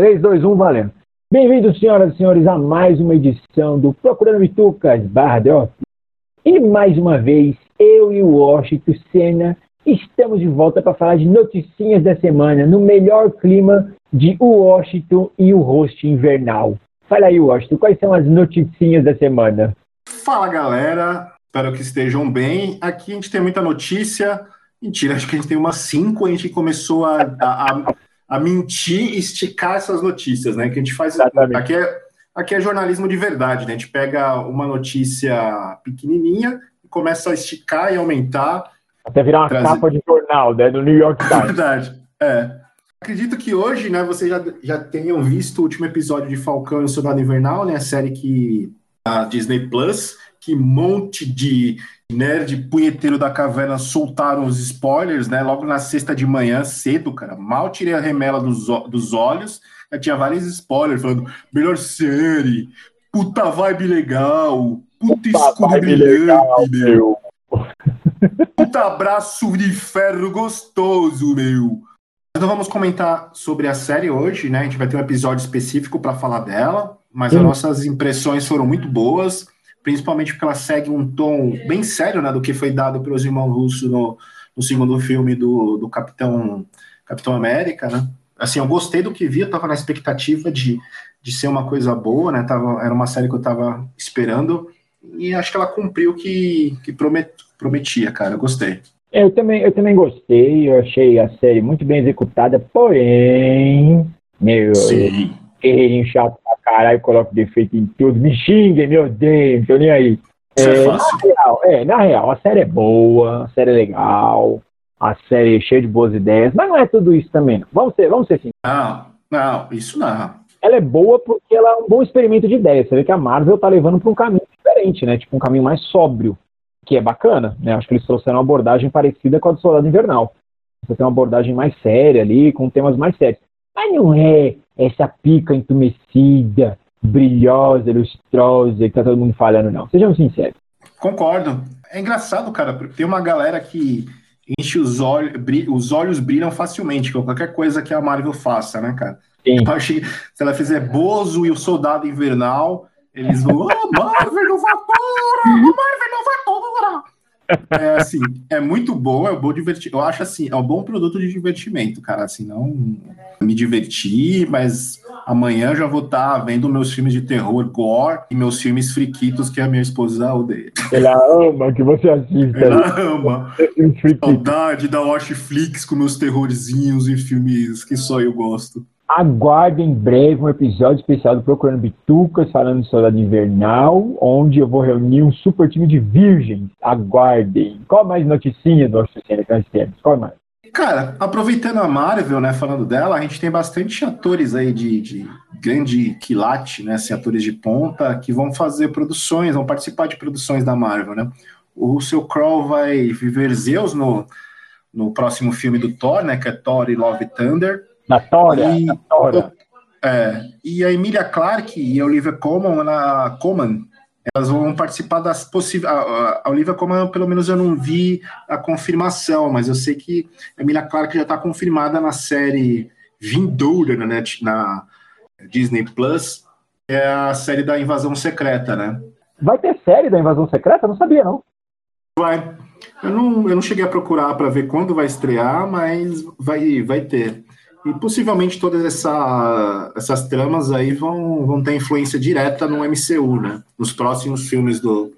3, 2, 1, valendo. Bem-vindos, senhoras e senhores, a mais uma edição do Procurando Bitucas barra The Office. E mais uma vez, eu e o Washington Senna estamos de volta para falar de noticinhas da semana, no melhor clima de Washington e o host invernal. Fala aí, Washington, quais são as noticinhas da semana? Fala, galera. Espero que estejam bem. Aqui a gente tem muita notícia. Mentira, acho que a gente tem umas cinco. A gente começou a, a, a mentir e esticar essas notícias, né? Que a gente faz. Aqui é, aqui é jornalismo de verdade, né? A gente pega uma notícia pequenininha e começa a esticar e aumentar. Até virar uma trazer... capa de jornal, né? Do New York Times. verdade. É. Acredito que hoje, né, vocês já, já tenham visto o último episódio de Falcão e o Soldado Invernal, né? A série que a Disney Plus, que monte de nerd punheteiro da caverna soltaram os spoilers, né? Logo na sexta de manhã, cedo, cara. Mal tirei a remela dos, dos olhos, já tinha vários spoilers falando melhor série, puta vibe legal, puta, puta escudo brilhante, legal, meu. puta abraço de ferro gostoso, meu. Então vamos comentar sobre a série hoje, né? A gente vai ter um episódio específico para falar dela, mas as nossas impressões foram muito boas principalmente porque ela segue um tom bem sério, né, do que foi dado pelos irmãos russos no, no segundo filme do, do Capitão, Capitão América, né? Assim, eu gostei do que vi, eu tava na expectativa de, de ser uma coisa boa, né? Tava, era uma série que eu tava esperando e acho que ela cumpriu o que, que promet, prometia, cara. Eu gostei. Eu também, eu também gostei, eu achei a série muito bem executada, porém, meu, Sim. Errinho chato caralho, coloco defeito em tudo, me xinguem, me odeiem, não tô nem aí. É, é, na real, é, na real, a série é boa, a série é legal, a série é cheia de boas ideias, mas não é tudo isso também. Não. Vamos ser, vamos ser assim. Não, não, isso não. Ela é boa porque ela é um bom experimento de ideias. Você vê que a Marvel tá levando para um caminho diferente, né? Tipo, um caminho mais sóbrio, que é bacana, né? Acho que eles trouxeram uma abordagem parecida com a do Soldado Invernal. Você tem uma abordagem mais séria ali, com temas mais sérios. Mas não é essa pica entumecida, brilhosa, lustrosa que tá todo mundo falando, não. Sejam sinceros. Concordo. É engraçado, cara, porque tem uma galera que enche os olhos, os olhos brilham facilmente com qualquer coisa que a Marvel faça, né, cara? Sim. Achei, se ela fizer Bozo e o Soldado Invernal, eles vão, oh, Marvel inovadora! Marvel inovadora! É assim, é muito bom, é um bom divertir. Eu acho assim, é um bom produto de divertimento, cara. Assim, não me divertir, mas amanhã já vou estar tá vendo meus filmes de terror, gore e meus filmes friquitos que a minha esposa odeia. Ela ama que você assista. Ela ama. Saudade da Watchflix com meus terrorzinhos e filmes que só eu gosto. Aguarde em breve um episódio especial do Procurando Bitucas, falando sobre a Invernal, onde eu vou reunir um super time de virgens. Aguardem. Qual mais noticinha do Oficina que nós temos? Qual mais? Cara, aproveitando a Marvel, né, falando dela, a gente tem bastante atores aí de, de grande quilate, né, assim, atores de ponta, que vão fazer produções, vão participar de produções da Marvel, né. O Russell Crowe vai viver Zeus no, no próximo filme do Thor, né, que é Thor e Love Thunder. Na Tora, e, na É, e a Emilia Clarke e a Olivia Colman, na Colman elas vão participar das possíveis. A, a Olivia Colman, pelo menos eu não vi a confirmação, mas eu sei que a Emilia Clarke já está confirmada na série vindoura na, Net, na Disney Plus, que é a série da Invasão Secreta, né? Vai ter série da Invasão Secreta? Eu não sabia, não. Vai. Eu não, eu não cheguei a procurar para ver quando vai estrear, mas vai, vai ter. E possivelmente todas essa, essas tramas aí vão, vão ter influência direta no MCU, né? Nos próximos filmes do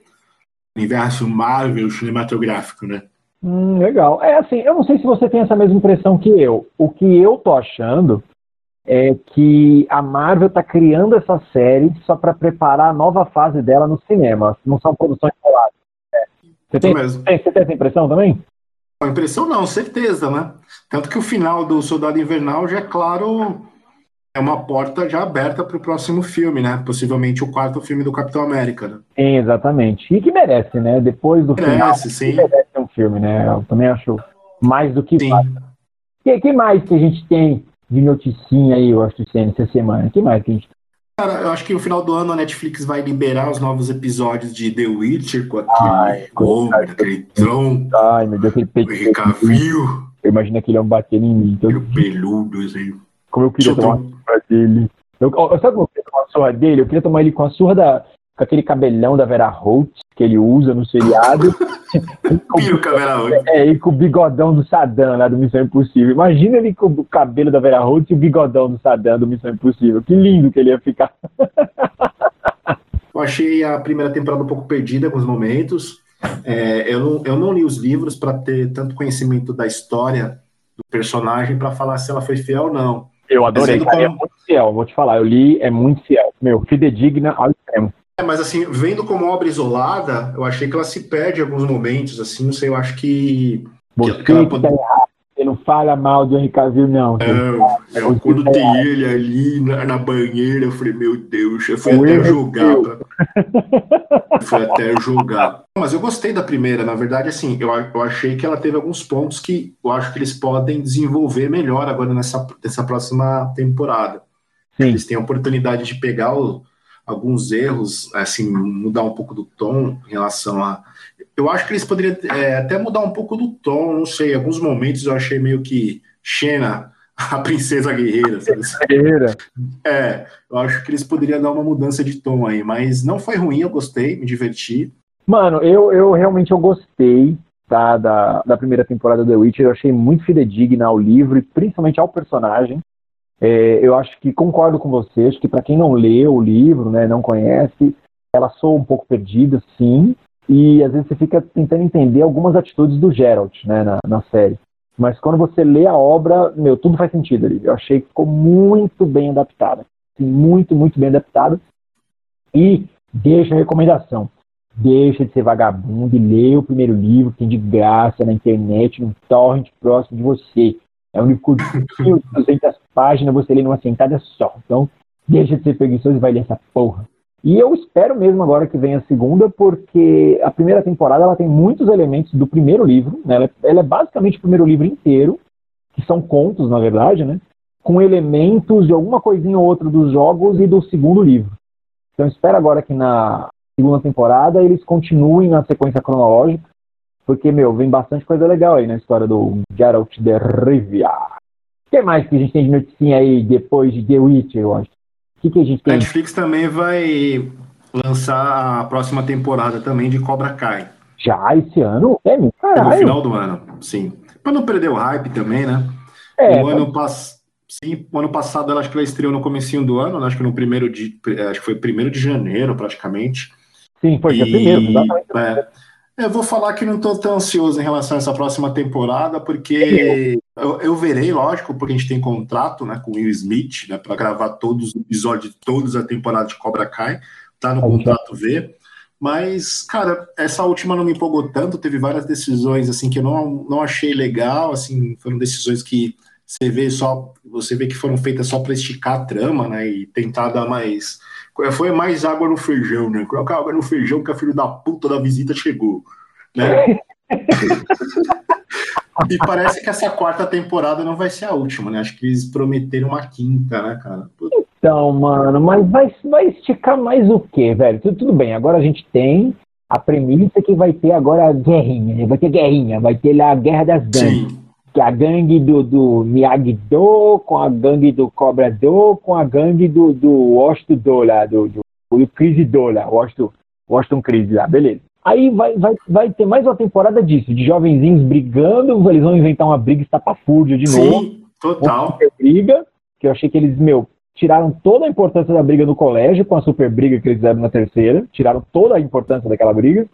universo Marvel cinematográfico, né? Hum, legal. É assim, eu não sei se você tem essa mesma impressão que eu. O que eu tô achando é que a Marvel tá criando essa série só para preparar a nova fase dela no cinema. Não são produções coladas. É. Você, tem, você tem essa impressão também? A impressão não, certeza, né? Tanto que o final do Soldado Invernal já é claro, é uma porta já aberta para o próximo filme, né? Possivelmente o quarto filme do Capitão América. Né? Sim, exatamente. E que merece, né? Depois do merece, final, sim. merece um filme, né? Eu também acho mais do que sim. O que, mais que a gente tem de noticinha aí, eu acho, essa semana? O que mais que a gente tem? Cara, eu acho que no final do ano a Netflix vai liberar os novos episódios de The Witcher com aquele Ai, homem, aquele tron. Ai, meu Deus, aquele peito. Eu imagino aquele homem batendo em mim. Todo peludo, assim. Como eu queria tomar surra dele. Eu, eu, sabe como eu queria tomar a surra dele? Eu queria tomar ele com a surra da. Com aquele cabelhão da Vera Holt que ele usa no seriado. Piruca Vera Holt. É, e com o bigodão do Saddam lá do Missão Impossível. Imagina ele com o cabelo da Vera Holt e o bigodão do Saddam do Missão Impossível. Que lindo que ele ia ficar. eu achei a primeira temporada um pouco perdida em alguns momentos. É, eu, não, eu não li os livros para ter tanto conhecimento da história do personagem para falar se ela foi fiel ou não. Eu adorei, cara, como... é muito fiel, vou te falar, eu li, é muito fiel. Meu, fidedigna ao. É, mas assim, vendo como obra isolada, eu achei que ela se perde em alguns momentos, assim, não sei, eu acho que... Você que, pode... tá. Você não fala mal do Henry Cavill, não. É, é, quando tem errado. ele ali na, na, banheira, eu falei, meu Deus, eu fui até jogar. Foi até jogar. Mas eu gostei da primeira, na verdade, assim, eu, eu achei que ela teve alguns pontos que eu acho que eles podem desenvolver melhor agora nessa, nessa próxima temporada. Sim. Eles têm a oportunidade de pegar o, alguns erros, assim, mudar um pouco do tom em relação a. Eu acho que eles poderiam é, até mudar um pouco do tom, não sei. Em alguns momentos eu achei meio que Xena, a princesa guerreira. Guerreira. É, eu acho que eles poderiam dar uma mudança de tom aí, mas não foi ruim, eu gostei, me diverti. Mano, eu, eu realmente eu gostei tá, da, da primeira temporada do The Witcher, eu achei muito fidedigna ao livro e principalmente ao personagem. É, eu acho que concordo com você, acho que para quem não leu o livro, né, não conhece, ela soa um pouco perdida, sim, e às vezes você fica tentando entender algumas atitudes do Geralt né, na, na série. Mas quando você lê a obra, meu, tudo faz sentido ali. Eu achei que ficou muito bem adaptada. Assim, muito, muito bem adaptada. E deixa a recomendação. Deixa de ser vagabundo e lê o primeiro livro que tem de graça na internet, num torrent próximo de você. É um livro curtinho, 200 páginas, você lê numa sentada só. Então, deixa de ser preguiçoso e vai ler essa porra. E eu espero mesmo agora que venha a segunda, porque a primeira temporada ela tem muitos elementos do primeiro livro. Né? Ela, é, ela, é basicamente o primeiro livro inteiro, que são contos, na verdade, né? com elementos de alguma coisinha ou outra dos jogos e do segundo livro. Então espero agora que na segunda temporada eles continuem na sequência cronológica porque, meu, vem bastante coisa legal aí na história do Geralt de Rivia. O que mais que a gente tem de noticinha aí depois de The Witcher, eu acho? O que, que a gente tem? Netflix também vai lançar a próxima temporada também de Cobra Kai. Já esse ano? É, meu, caralho. No final do ano, sim. Pra não perder o hype também, né? É, o ano passado. Sim, ano passado ela acho que ela estreou no comecinho do ano, né? acho que no primeiro de. Acho que foi primeiro de janeiro, praticamente. Sim, foi dia primeiro, exatamente. É, eu vou falar que não estou tão ansioso em relação a essa próxima temporada, porque eu, eu, verei, lógico, porque a gente tem contrato né, com o Will Smith né, para gravar todos os episódios de todas a temporada de Cobra Kai, tá no contrato V. Mas, cara, essa última não me empolgou tanto, teve várias decisões assim que eu não, não achei legal, assim, foram decisões que você vê só, você vê que foram feitas só para esticar a trama, né, e tentar dar mais foi mais água no feijão, né? Colocar água no feijão que a filho da puta da visita chegou, né? e parece que essa quarta temporada não vai ser a última, né? Acho que eles prometeram uma quinta, né, cara? Então, mano, mas vai, vai esticar mais o quê, velho? Tudo, tudo bem, agora a gente tem a premissa que vai ter agora a guerrinha, né? vai ter guerrinha, vai ter lá a guerra das gangues. Sim que a gangue do, do Miyagi-Do, com a gangue do Cobra-Do, com a gangue do, do Washington lá, do, do, do Chris Do lá, Washington, Washington Chris lá, beleza. Aí vai, vai, vai ter mais uma temporada disso, de jovenzinhos brigando, eles vão inventar uma briga estapafúrdia de Sim, novo. Sim, total. briga, que eu achei que eles, meu, tiraram toda a importância da briga no colégio com a super briga que eles fizeram na terceira, tiraram toda a importância daquela briga,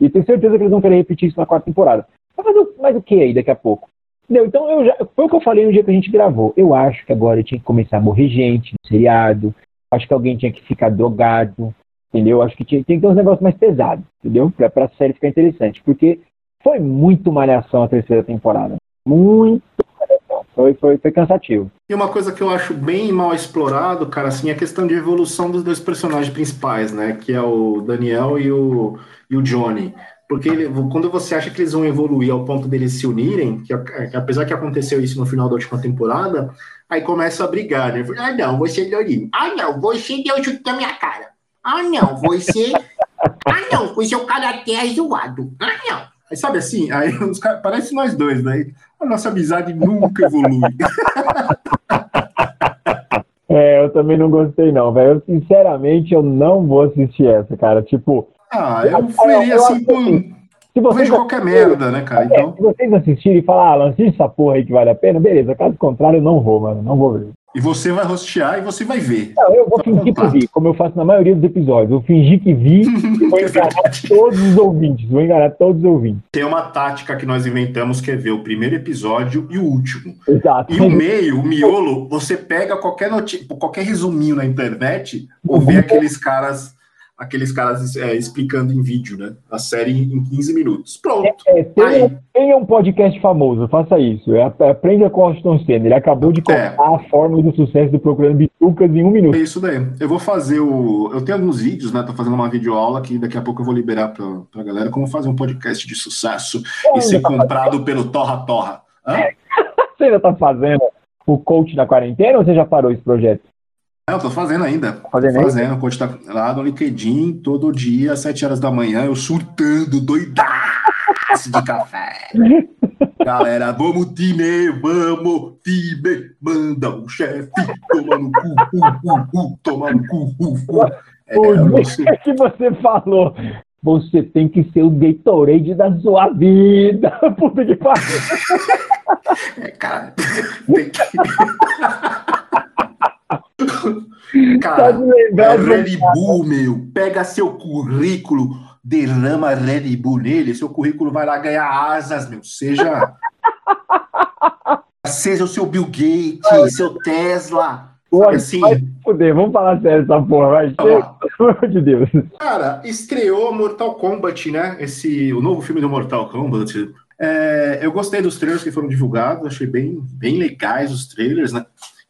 e tenho certeza que eles vão querer repetir isso na quarta temporada. Mas, mas o que aí daqui a pouco? Entendeu? Então, eu já, foi o que eu falei no dia que a gente gravou. Eu acho que agora tinha que começar a morrer gente no seriado. Acho que alguém tinha que ficar drogado. Entendeu? Acho que tinha, tinha que ter uns negócios mais pesados. Entendeu? Pra, pra série ficar interessante. Porque foi muito malhação a terceira temporada. Muito malhação. Foi, foi, foi cansativo. E uma coisa que eu acho bem mal explorado, cara, assim, é a questão de evolução dos dois personagens principais, né? Que é o Daniel e o, e o Johnny. Porque ele, quando você acha que eles vão evoluir ao ponto deles se unirem, que, que, apesar que aconteceu isso no final da última temporada, aí começa a brigar, né? Ah, não, você é Dorinho. Ah, não, você deu chute na minha cara. Ah, não, você. ah, não, o seu cara até é zoado. Ah, não. Aí sabe assim, aí os caras, parece nós dois, né? A nossa amizade nunca evolui. É, também não gostei, não, velho. Eu, sinceramente, eu não vou assistir essa, cara. Tipo. Ah, eu faria assim, por. Assim, se vocês vejo qualquer merda, né, cara? É, então... se vocês assistirem e falar, ah, assiste essa porra aí que vale a pena, beleza. Caso contrário, eu não vou, mano. Não vou ver. E você vai rostear e você vai ver. Não, eu vou tá fingir que vi, como eu faço na maioria dos episódios. Eu fingi que vi e vou enganar todos os ouvintes. Vou enganar todos os ouvintes. Tem uma tática que nós inventamos que é ver o primeiro episódio e o último. Exato. E o meio, o miolo, você pega qualquer notícia, qualquer resuminho na internet ou vê aqueles caras aqueles caras é, explicando em vídeo, né? A série em 15 minutos. Pronto. É, é, tenha, tenha, um podcast famoso, faça isso. É, aprenda com o Austin Senna. Ele acabou de contar é. a fórmula do sucesso do Procurando Bitucas em um minuto. É isso daí. Eu vou fazer o. Eu tenho alguns vídeos, né? Tô fazendo uma videoaula que daqui a pouco eu vou liberar pra, pra galera como fazer um podcast de sucesso e ser tá comprado fazendo? pelo Torra Torra. você ainda tá fazendo o coach da quarentena ou você já parou esse projeto? Eu tô fazendo ainda. Fazendo, fazendo. O coach tá lá no LinkedIn, todo dia, às 7 horas da manhã, eu surtando, doidaço de café. Galera, vamos time, vamos time, manda o chefe, toma no cu, cu, cu, toma no cu, cu, cu. É, o você... que você falou, você tem que ser o Gatorade da sua vida. Puta que pariu. É, cara, tem que... Cara, é Red Bull, meu. Pega seu currículo, derrama Red Bull nele, seu currículo vai lá ganhar asas, meu. Seja. seja o seu Bill Gates, seu Tesla. Pô, assim, vai fuder, vamos falar sério essa porra, vai. Pelo amor de Deus. Cara, estreou Mortal Kombat, né? Esse, o novo filme do Mortal Kombat. É, eu gostei dos trailers que foram divulgados, achei bem, bem legais os trailers, né?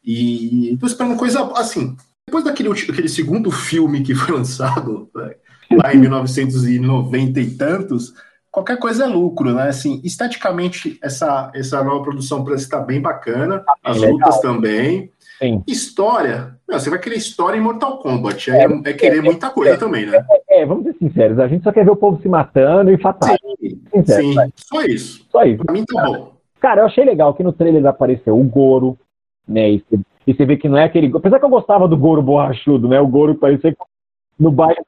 E tô esperando coisa assim. Depois daquele, daquele segundo filme que foi lançado né, lá em 1990 e tantos, qualquer coisa é lucro, né? Assim, esteticamente, essa, essa nova produção parece estar bem bacana, tá as lutas também. Sim. História, meu, você vai querer história em Mortal Kombat, é, é, é querer muita coisa é, também, né? É, vamos ser sinceros, a gente só quer ver o povo se matando e fatal. Sim, sim, só isso. Só isso. Pra mim tá bom. Cara, eu achei legal que no trailer apareceu o Goro, né? E você, e você vê que não é aquele. Apesar que eu gostava do Goro borrachudo, né? O Goro parecia no baile.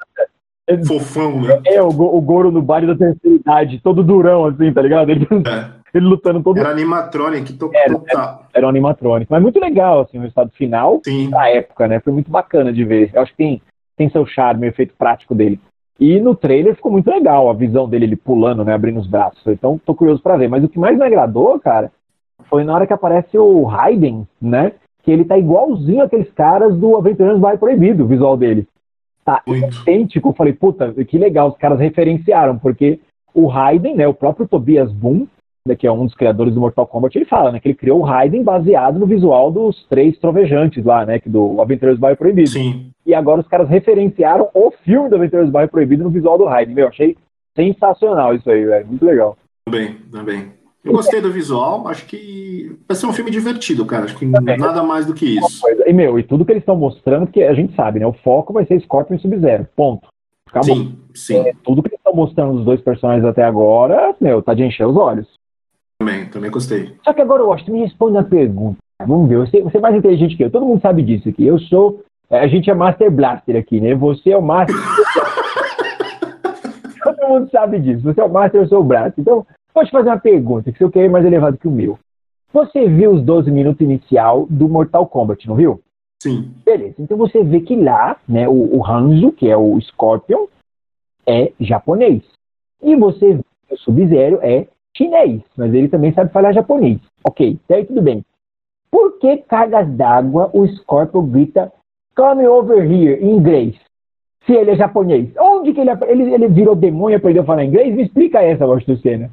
Fofão, né? É, o, o Goro no baile da terceira idade, todo durão, assim, tá ligado? Ele, é. ele lutando todo. Era animatronic, to... era, era, era um animatronic. Mas muito legal, assim, o resultado final Sim. da época, né? Foi muito bacana de ver. Eu acho que tem, tem seu charme, o efeito prático dele. E no trailer ficou muito legal a visão dele, ele pulando, né, abrindo os braços. Então tô curioso para ver. Mas o que mais me agradou, cara, foi na hora que aparece o Raiden, né? Que ele tá igualzinho aqueles caras do Aventureiros Vai Proibido, o visual dele. Tá Muito. idêntico. Eu falei, puta, que legal, os caras referenciaram, porque o Raiden, né, o próprio Tobias Boom, né, que é um dos criadores do Mortal Kombat, ele fala, né, que ele criou o Raiden baseado no visual dos três trovejantes lá, né, que do Aventureiros Bairro Proibido. Sim. E agora os caras referenciaram o filme do Aventureiros Bairro Proibido no visual do Raiden. Meu, achei sensacional isso aí, velho, muito legal. Também, também. Eu gostei do visual, acho que vai ser um filme divertido, cara. Acho que é. nada mais do que isso. E, meu, e tudo que eles estão mostrando, porque a gente sabe, né? O foco vai ser Scorpion e Sub-Zero. Ponto. Acabou. Sim, sim. É, tudo que eles estão mostrando dos dois personagens até agora, meu, tá de encher os olhos. Também, também gostei. Só que agora, Washington, me responde a pergunta. Vamos ver, você, você é mais inteligente que eu. Todo mundo sabe disso aqui. Eu sou. A gente é Master Blaster aqui, né? Você é o Master. Todo mundo sabe disso. Você é o Master, eu sou o. Então, Vou te fazer uma pergunta, que seu QI é mais elevado que o meu. Você viu os 12 minutos inicial do Mortal Kombat, não viu? Sim. Beleza, então você vê que lá, né, o, o Hanzo, que é o Scorpion, é japonês. E você vê que o Sub-Zero é chinês, mas ele também sabe falar japonês. Ok, daí tudo bem. Por que cargas d'água o Scorpion grita Come over here em inglês? Se ele é japonês. Onde que ele, ele, ele virou demônio e aprendeu a falar inglês? Me explica essa, Gosto Cena.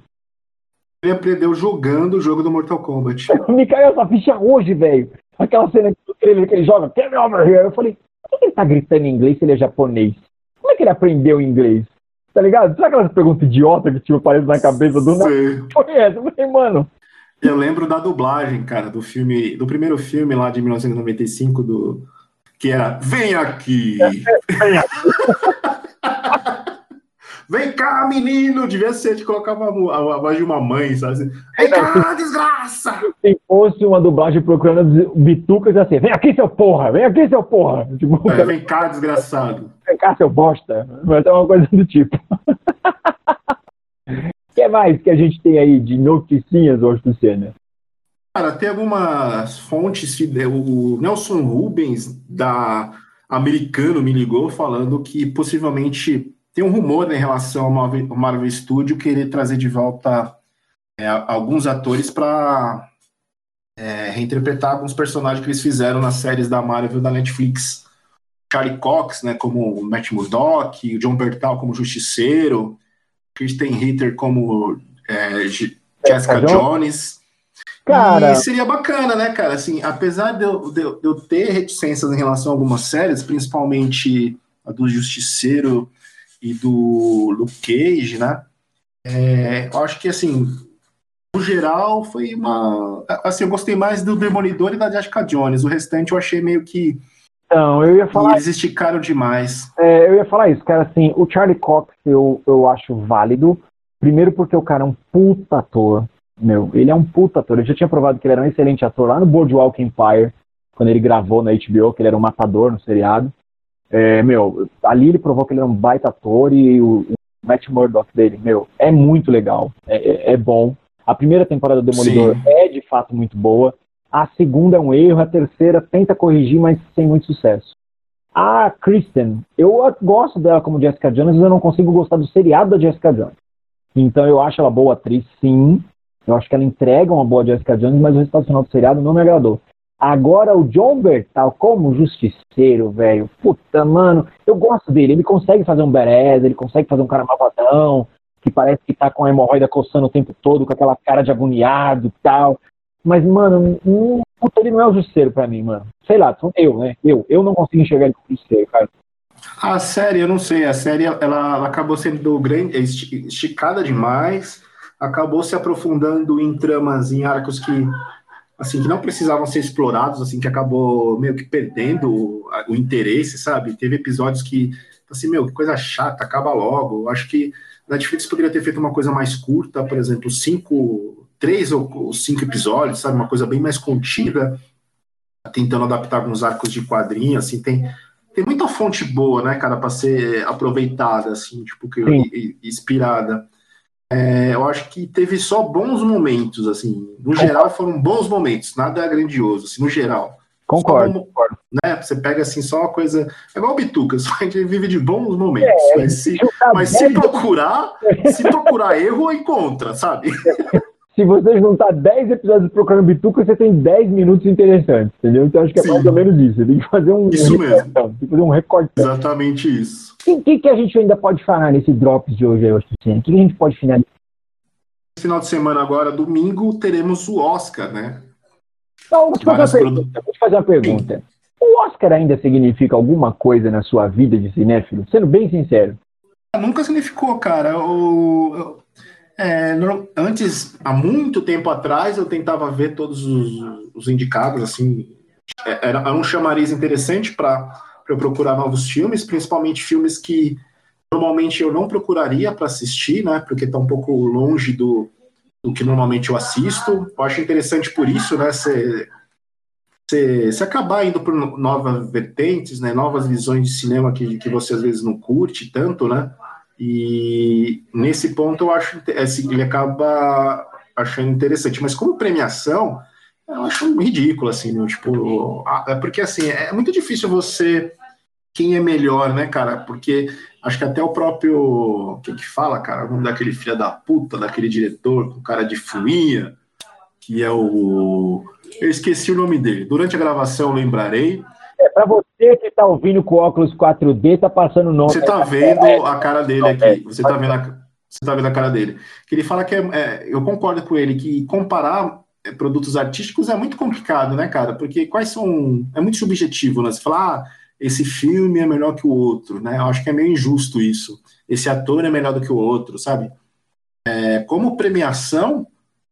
Ele aprendeu jogando o jogo do Mortal Kombat. Me caiu essa ficha hoje, velho. Aquela cena que ele joga, Come over here. Eu falei, por que ele tá gritando em inglês se ele é japonês? Como é que ele aprendeu inglês? Tá ligado? Sabe aquelas perguntas idiota que tipo, aparece na cabeça do nada? Foi essa, eu falei, mano. Eu lembro da dublagem, cara, do filme, do primeiro filme lá de 1995, do, que era Vem aqui! Vem aqui! Vem cá, menino! Devia ser de colocar a, a, a voz de uma mãe, sabe? Assim, Vem cá, desgraça! Se fosse uma dublagem procurando bitucas assim, vem aqui, seu porra! Vem aqui, seu porra! Tipo, é, vem cá, desgraçado! Vem cá, seu bosta! Mas é uma coisa do tipo. O que mais que a gente tem aí de noticinhas hoje do Senna? Cara, tem algumas fontes. O Nelson Rubens, da Americano, me ligou falando que possivelmente tem um rumor né, em relação ao Marvel, ao Marvel Studio querer trazer de volta é, alguns atores para é, reinterpretar alguns personagens que eles fizeram nas séries da Marvel da Netflix. Charlie Cox, né, como o Matt Murdock, o John Bertal como Justiceiro, Kristen Ritter como é, Jessica Jones. Cara... E seria bacana, né, cara? Assim, apesar de eu, de, eu, de eu ter reticências em relação a algumas séries, principalmente a do Justiceiro e do Luke Cage, né? É, eu acho que, assim, no geral, foi uma. Assim, eu gostei mais do Demolidor e da Jessica Jones. O restante eu achei meio que. Não, eu ia falar. Eles esticaram demais. É, eu ia falar isso, cara. Assim, o Charlie Cox eu, eu acho válido. Primeiro porque o cara é um puta ator. Meu, ele é um puta ator. Eu já tinha provado que ele era um excelente ator lá no Boardwalk Empire, quando ele gravou na HBO, que ele era um matador no seriado. É, meu, ali ele provou que ele era um baita ator e o, o Matt Murdock dele, meu, é muito legal, é, é, é bom. A primeira temporada do Demolidor Sim. é de fato muito boa. A segunda é um erro, a terceira tenta corrigir, mas sem muito sucesso. A Kristen, eu gosto dela como Jessica Jones, mas eu não consigo gostar do seriado da Jessica Jones. Então eu acho ela boa atriz, sim. Eu acho que ela entrega uma boa Jessica Jones, mas o resultado final do seriado não me agradou. Agora o John Bertal como justiceiro, velho. Puta, mano, eu gosto dele. Ele consegue fazer um badass, ele consegue fazer um cara malvadão, que parece que tá com a hemorroida coçando o tempo todo, com aquela cara de agoniado e tal. Mas, mano, um, puta, ele não é o justiceiro pra mim, mano. Sei lá, eu, né? Eu, eu não consigo enxergar ele como justiceiro, cara. A série, eu não sei, a série ela, ela acabou sendo grande, esticada demais, acabou se aprofundando em tramas, em arcos que assim, que não precisavam ser explorados, assim, que acabou meio que perdendo o, o interesse, sabe? Teve episódios que, assim, meu, que coisa chata, acaba logo. Acho que Netflix poderia ter feito uma coisa mais curta, por exemplo, cinco, três ou cinco episódios, sabe? Uma coisa bem mais contida, tentando adaptar alguns arcos de quadrinho, assim, tem tem muita fonte boa, né, cara, para ser aproveitada, assim, tipo, que, inspirada. É, eu acho que teve só bons momentos, assim. No geral, foram bons momentos, nada grandioso, assim, no geral. Concordo, concordo. Né? Você pega assim só uma coisa. É igual o Bitucas, a gente vive de bons momentos. É, mas se, mas se procurar, se procurar erro, encontra, sabe? se você juntar 10 episódios procurando Bituca, você tem 10 minutos interessantes, entendeu? Então acho que é Sim. mais ou menos isso. Você tem que fazer um. Isso mesmo. Tem que fazer um recorte. Exatamente isso. O que, que, a gente ainda pode falar nesse Drops de hoje, Osticinha? O que, que a gente pode finalizar? Final de semana agora, domingo, teremos o Oscar, né? Então, vou te fazer, uma pergunta. Vou te fazer uma pergunta. O Oscar ainda significa alguma coisa na sua vida de cinéfilo? Sendo bem sincero. Nunca significou, cara. O, é, antes, há muito tempo atrás, eu tentava ver todos os, os indicados, assim, é, era, era, um chamariz interessante para eu procurar novos filmes, principalmente filmes que normalmente eu não procuraria para assistir, né, porque está um pouco longe do, do que normalmente eu assisto. Eu acho interessante por isso, né, você se, acabar indo por novas vertentes, né, novas visões de cinema que, que você às vezes não curte tanto, né, e nesse ponto eu acho assim, ele acaba achando interessante, mas como premiação, eu acho ridículo, assim, né? tipo, é porque assim, é muito difícil você quem é melhor, né, cara? Porque acho que até o próprio. Quem que fala, cara? O nome daquele filho da puta, daquele diretor com cara de fuinha, que é o. Eu esqueci o nome dele. Durante a gravação lembrarei. É, para você que está ouvindo com óculos 4D, tá passando o nome. Você está vendo a cara dele aqui. Você está vendo a, você tá vendo a cara dele. Que ele fala que é, é, eu concordo com ele que comparar é, produtos artísticos é muito complicado, né, cara? Porque quais são. É muito subjetivo, né? Você fala, ah, esse filme é melhor que o outro, né? Eu acho que é meio injusto isso. Esse ator é melhor do que o outro, sabe? É, como premiação,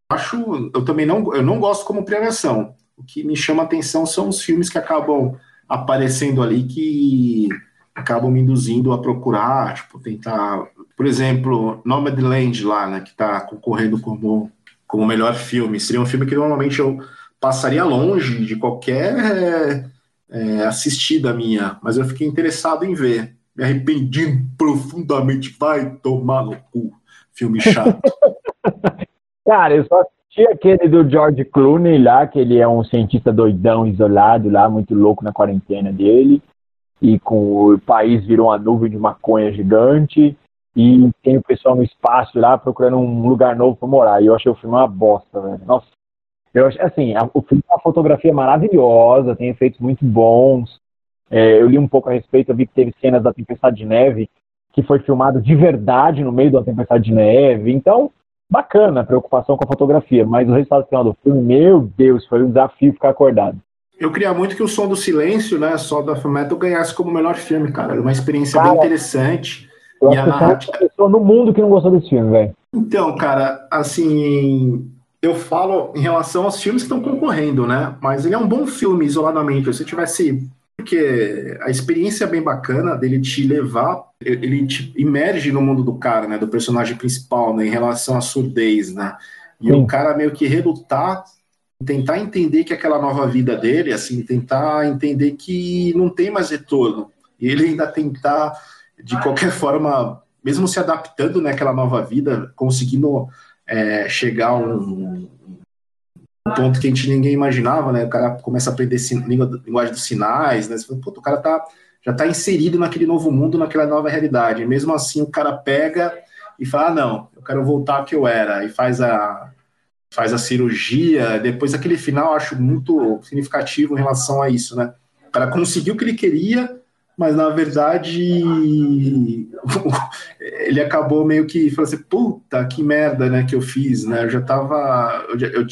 acho. Eu também não, eu não gosto como premiação. O que me chama atenção são os filmes que acabam aparecendo ali que acabam me induzindo a procurar, tipo, tentar por exemplo, Nomadland lá, né, que está concorrendo como, como melhor filme. Seria um filme que normalmente eu passaria longe de qualquer é, é, assistida minha, mas eu fiquei interessado em ver. Me arrependi profundamente. Vai tomar no cu. Filme chato. Cara, eu só assisti aquele do George Clooney lá, que ele é um cientista doidão, isolado lá, muito louco na quarentena dele. E com o país virou uma nuvem de maconha gigante. E tem o pessoal no espaço lá procurando um lugar novo para morar. E eu achei o filme uma bosta, velho. Nossa. Eu achei, assim, a, o filme fotografia é maravilhosa, tem efeitos muito bons. É, eu li um pouco a respeito, eu vi que teve cenas da Tempestade de Neve que foi filmado de verdade no meio da Tempestade de Neve. Então, bacana a preocupação com a fotografia, mas o resultado final do filme, meu Deus, foi um desafio ficar acordado. Eu queria muito que o Som do Silêncio, né, só da Fullmetal, ganhasse como melhor filme, cara. Uma experiência cara, bem interessante. Eu e a narrativa... pessoa no mundo que não gostou desse filme, velho. Então, cara, assim, eu falo em relação aos filmes que estão concorrendo, né? Mas ele é um bom filme isoladamente. Se tivesse porque a experiência é bem bacana dele te levar, ele te imerge no mundo do cara, né, do personagem principal, né, em relação à surdez, né, e Sim. o cara meio que relutar, tentar entender que aquela nova vida dele, assim, tentar entender que não tem mais retorno, e ele ainda tentar, de qualquer forma, mesmo se adaptando naquela né, nova vida, conseguindo é, chegar a um, um ponto que a gente ninguém imaginava, né? O cara começa a aprender língua, linguagem dos sinais, né? Você fala, o cara tá, já está inserido naquele novo mundo, naquela nova realidade. E mesmo assim, o cara pega e fala: ah, não, eu quero voltar ao que eu era, e faz a, faz a cirurgia. Depois, aquele final, eu acho muito significativo em relação a isso, né? O cara conseguiu o que ele queria, mas na verdade ele acabou meio que falando assim: puta, que merda, né, que eu fiz, né? Eu já tava. Eu, eu,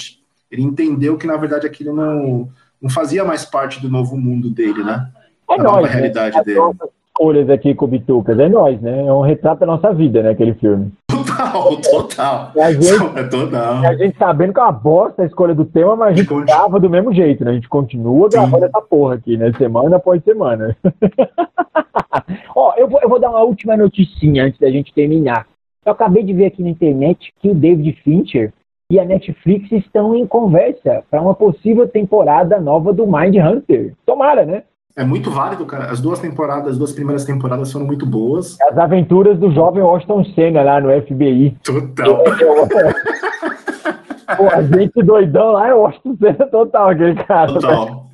ele entendeu que, na verdade, aquilo não, não fazia mais parte do novo mundo dele, né? É a nova né? realidade né? dele. As nossas escolhas aqui com Bitucas, é nós, né? É um retrato da nossa vida, né? Aquele filme. Total, total. E a gente, é total. a gente sabendo que é uma bosta a escolha do tema, mas a gente Continu... grava do mesmo jeito, né? A gente continua gravando essa porra aqui, né? Semana após semana. Ó, eu vou, eu vou dar uma última noticinha antes da gente terminar. Eu acabei de ver aqui na internet que o David Fincher e a Netflix estão em conversa para uma possível temporada nova do Mind Hunter. Tomara, né? É muito válido, cara. As duas temporadas, as duas primeiras temporadas foram muito boas. As aventuras do jovem Washington Senna lá no FBI. Total. Pô, a gente doidão lá é Washington Senna total, aquele cara. Total.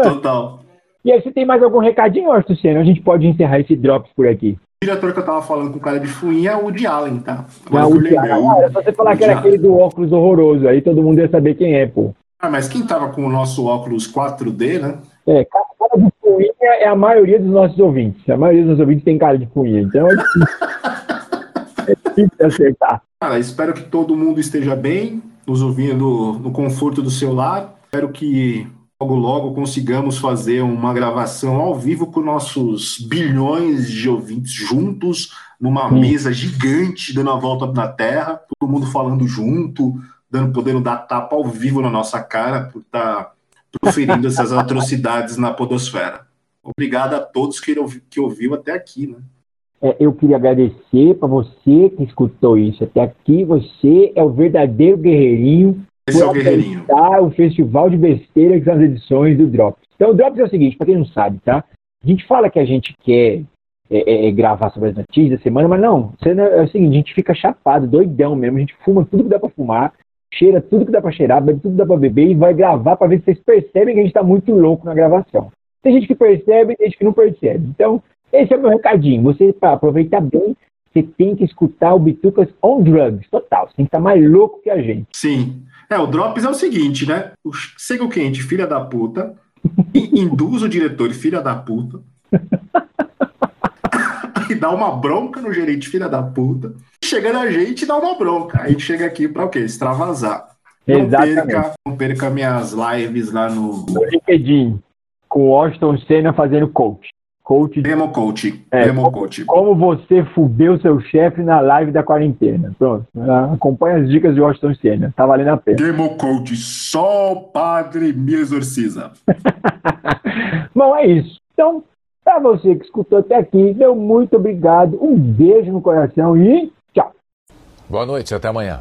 Total. E aí, se tem mais algum recadinho, Washington Senna? A gente pode encerrar esse Drops por aqui. O diretor que eu tava falando com o cara de fuinha é o Woody Allen, tá? Agora não, o Woody Allen. Ah, se você falar que era aquele do óculos horroroso, aí todo mundo ia saber quem é, pô. Ah, mas quem tava com o nosso óculos 4D, né? É, cara de fuinha é a maioria dos nossos ouvintes. A maioria dos nossos ouvintes tem cara de fuinha, então é difícil, é difícil acertar. Cara, espero que todo mundo esteja bem, nos ouvindo no conforto do seu lar. Espero que logo logo consigamos fazer uma gravação ao vivo com nossos bilhões de ouvintes juntos, numa Sim. mesa gigante, dando a volta na Terra, todo mundo falando junto, dando, podendo dar tapa ao vivo na nossa cara por estar tá proferindo essas atrocidades na podosfera. Obrigado a todos que, ouvi, que ouviu até aqui, né? É, eu queria agradecer para você que escutou isso até aqui. Você é o verdadeiro guerreirinho esse é o Guerreirinho. o festival de besteira que são as edições do Drops. Então, o Drops é o seguinte, para quem não sabe, tá? A gente fala que a gente quer é, é, é gravar sobre as notícias da semana, mas não, é o seguinte, a gente fica chapado, doidão mesmo, a gente fuma tudo que dá para fumar, cheira tudo que dá para cheirar, bebe tudo que dá para beber e vai gravar para ver se vocês percebem que a gente está muito louco na gravação. Tem gente que percebe, tem gente que não percebe. Então, esse é o meu recadinho. Você, para aproveitar bem, você tem que escutar o Bitucas on Drugs, total. Você tem que estar tá mais louco que a gente. Sim. É, o Drops é o seguinte, né? O Sego Quente, filha da puta, induz o diretor, filha da puta, e dá uma bronca no gerente, filha da puta, chega na gente e dá uma bronca. Aí a gente chega aqui pra o quê? Extravasar. Não perca, não perca minhas lives lá no... No LinkedIn, com o Washington Senna fazendo coach coach. Demo coach. É, Demo como, coach. Como você fudeu seu chefe na live da quarentena. Pronto. Acompanha as dicas de Washington Senna. Tá valendo a pena. Demo coach. Só o padre me exorciza. Bom, é isso. Então, Para você que escutou até aqui, meu muito obrigado, um beijo no coração e tchau. Boa noite, até amanhã.